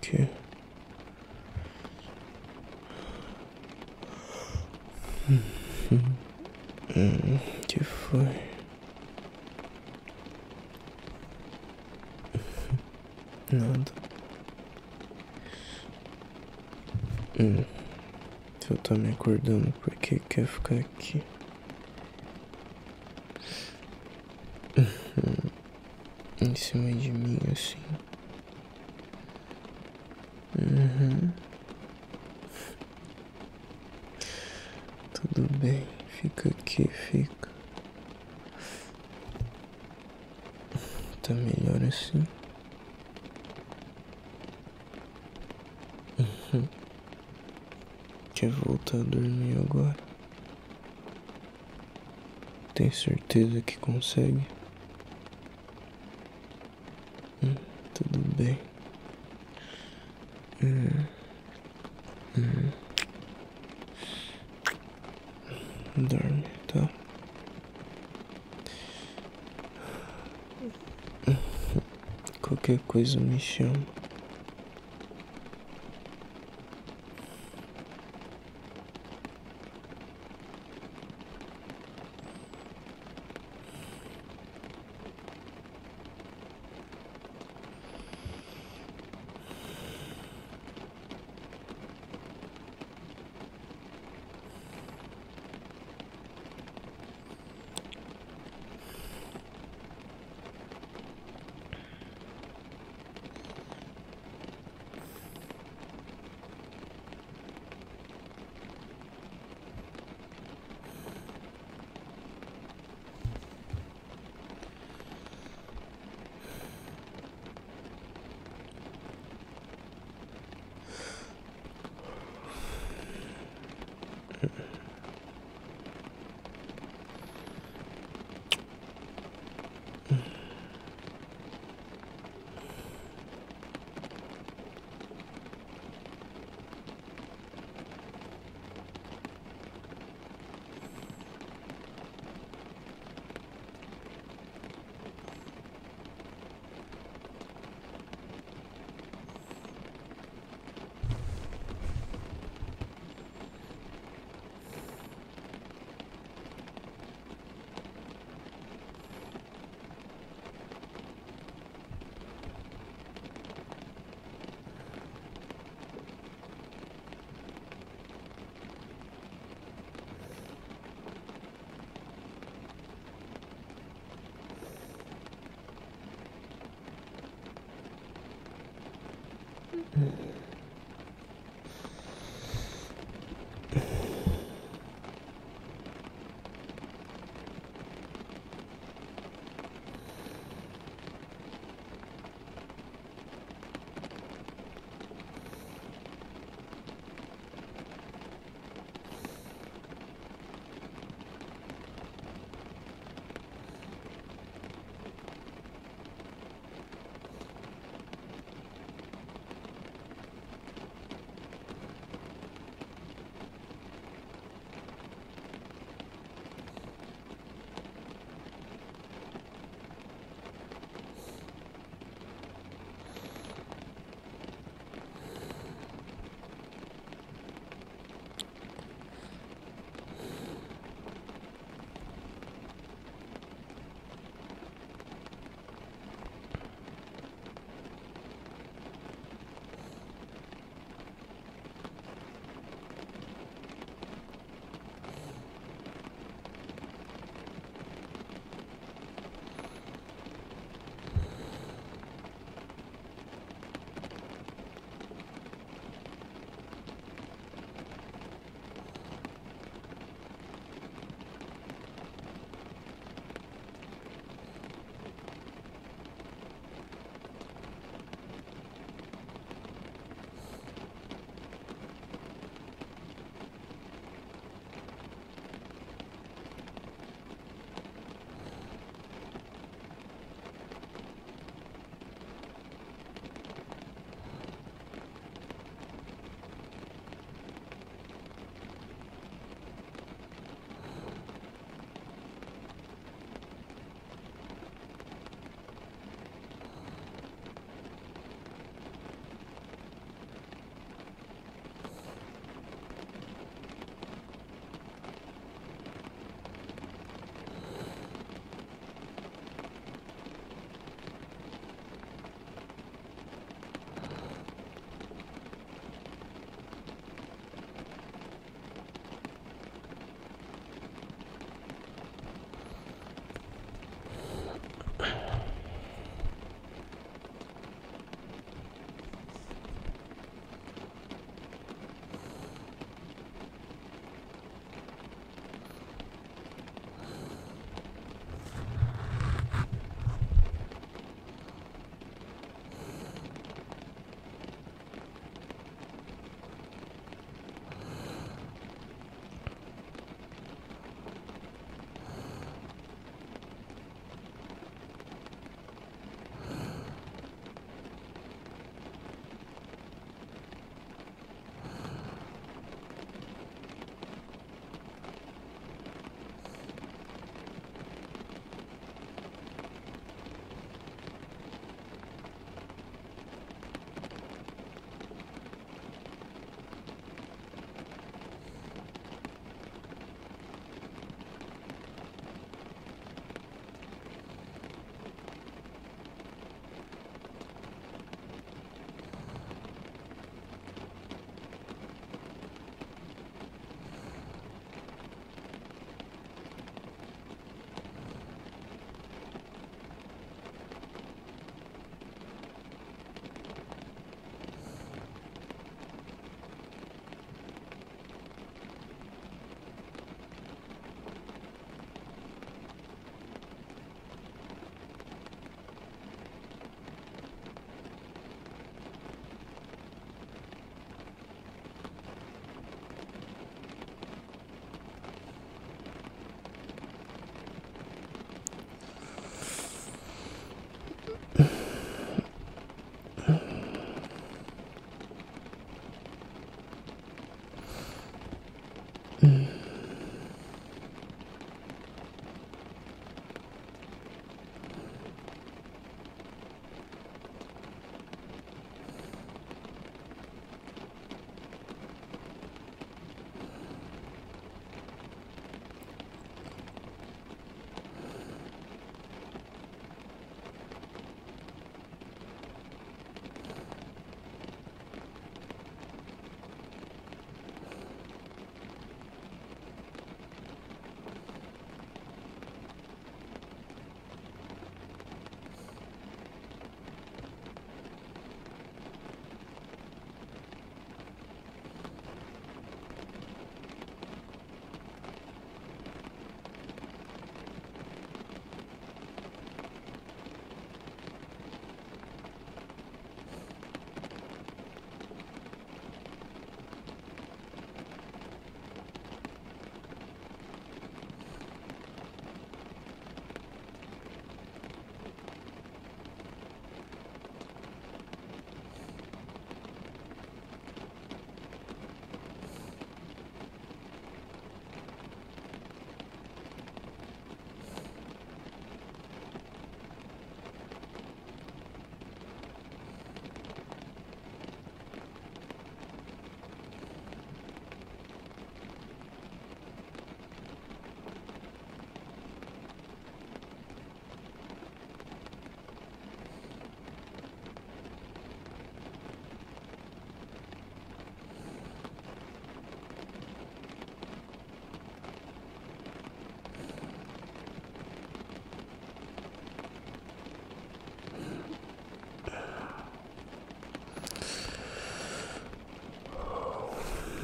Que? Que foi? Nada. Hum. Você tá me acordando porque quer ficar aqui. Em cima de mim assim. Uhum. Tudo bem, fica aqui, fica. Tá melhor assim? Quer voltar a dormir agora? Tem certeza que consegue? Hum, tudo bem. Hum. Hum. Dorme, tá? Qualquer coisa me chama.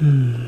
Hmm.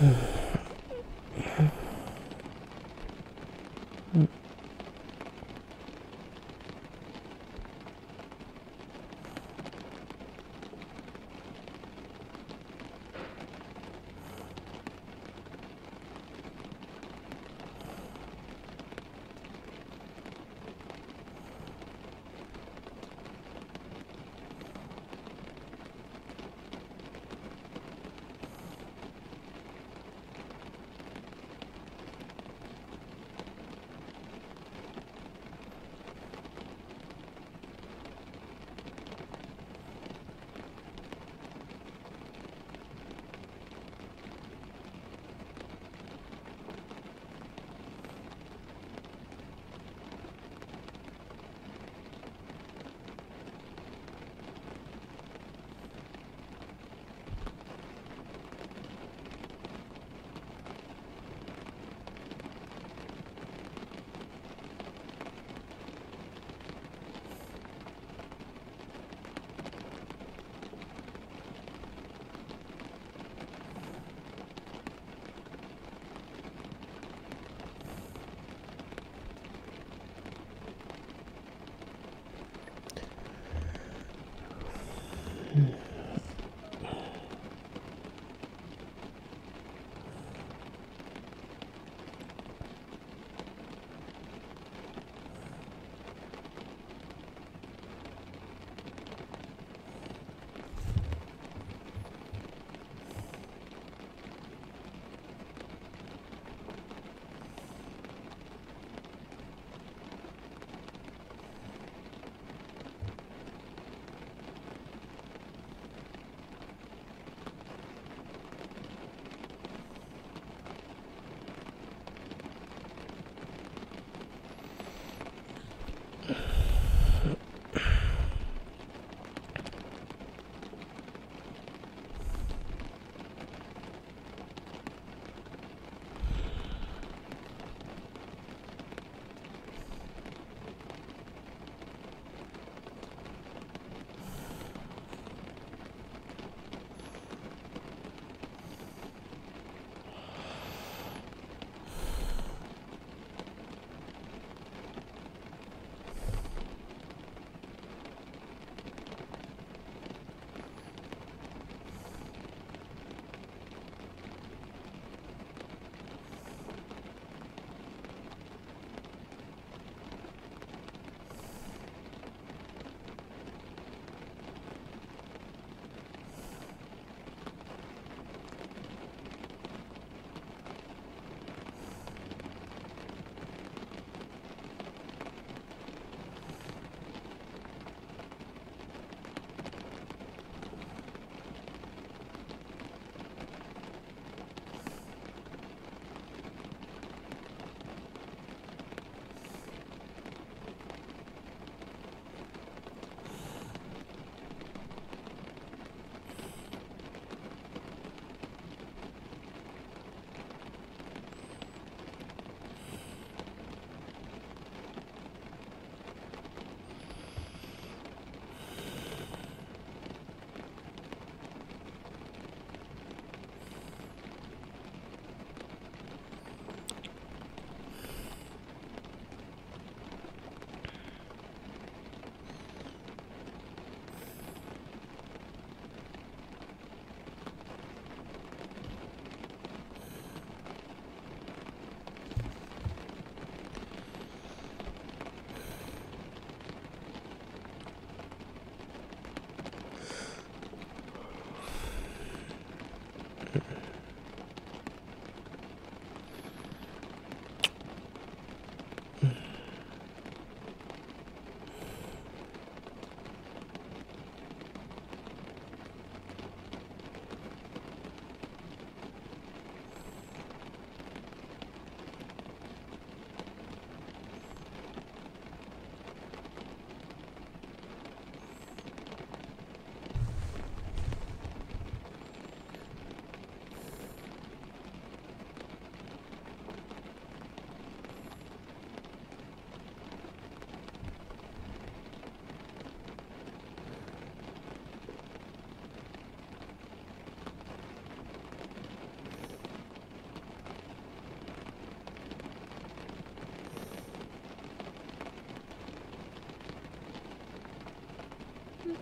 Mm-hmm.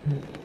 Mm-hmm.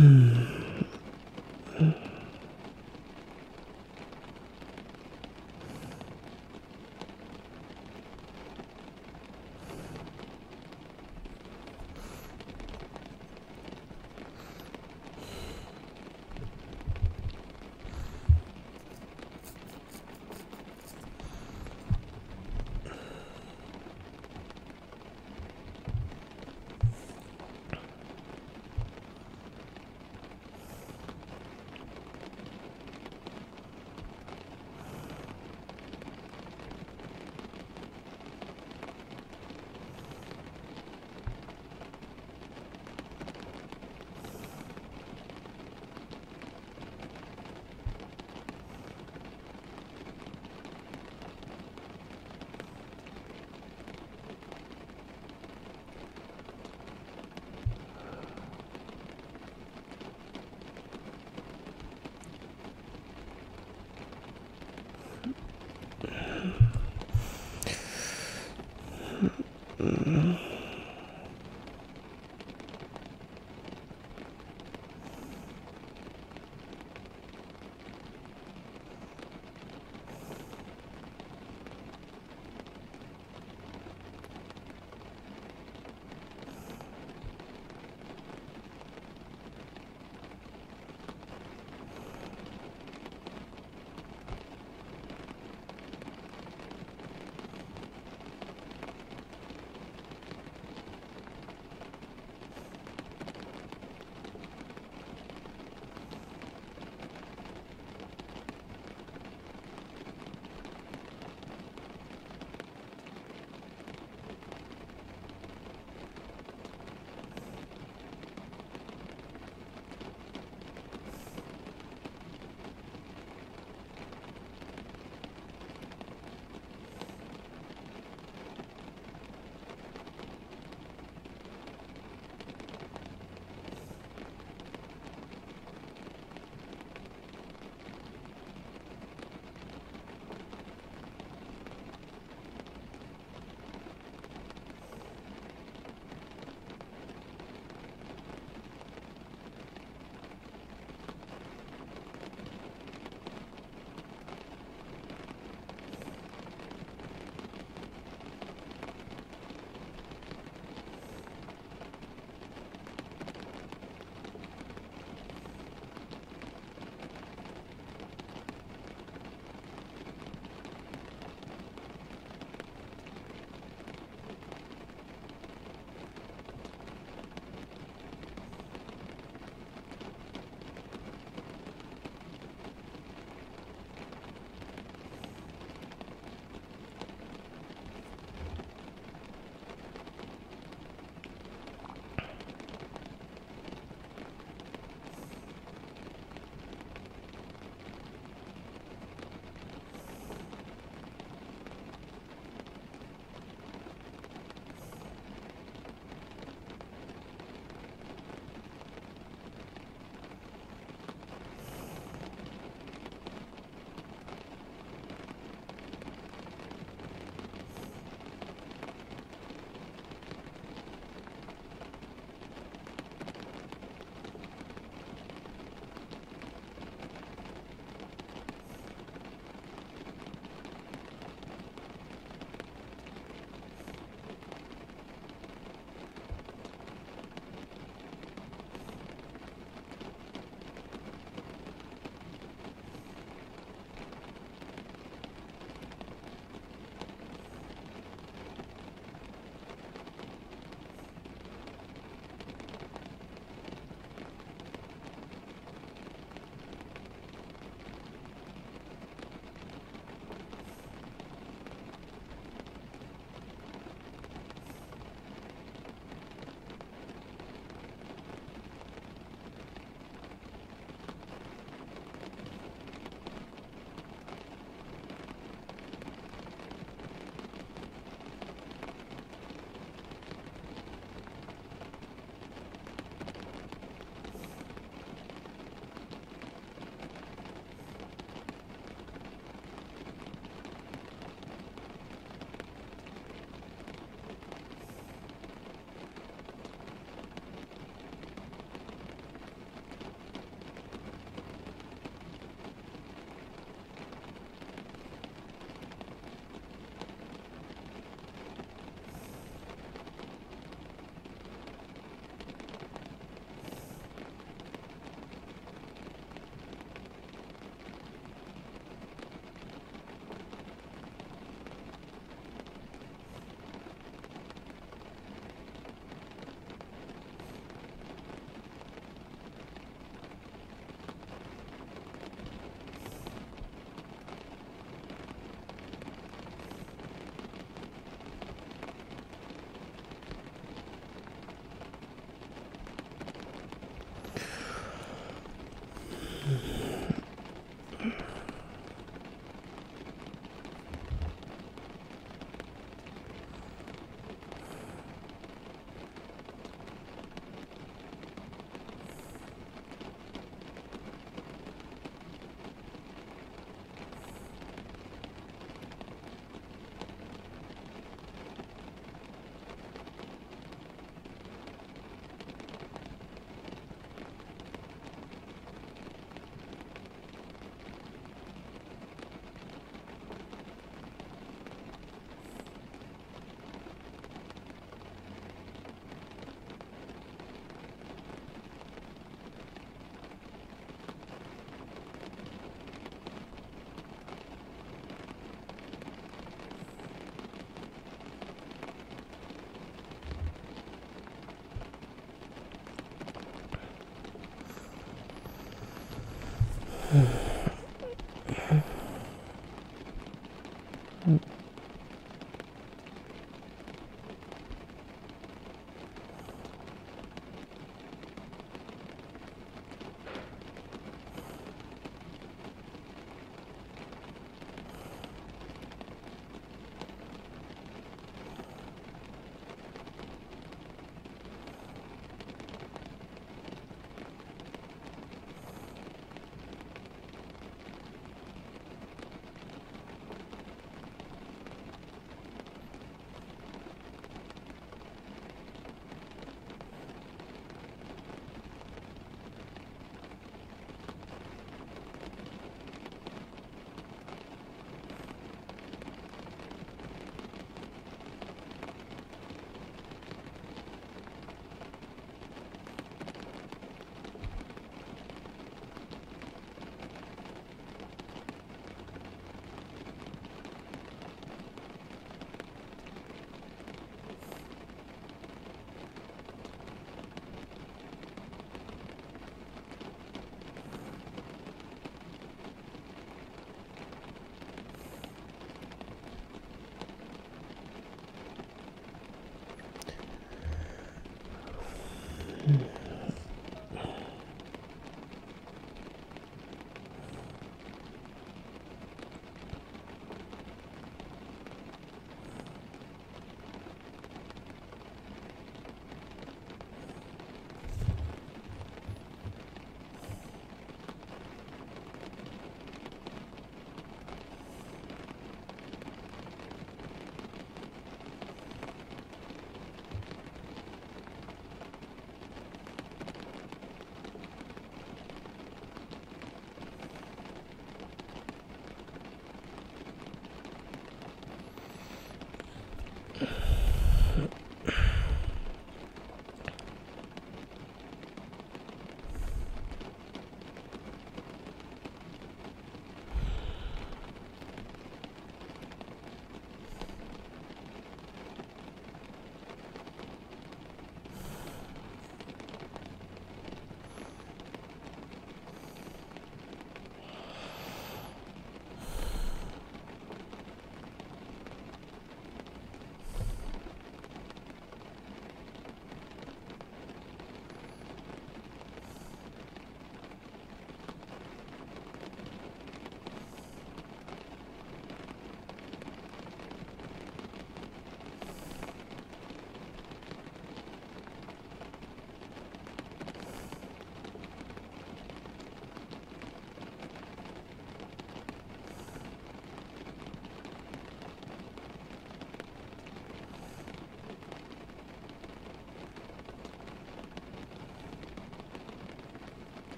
Hum.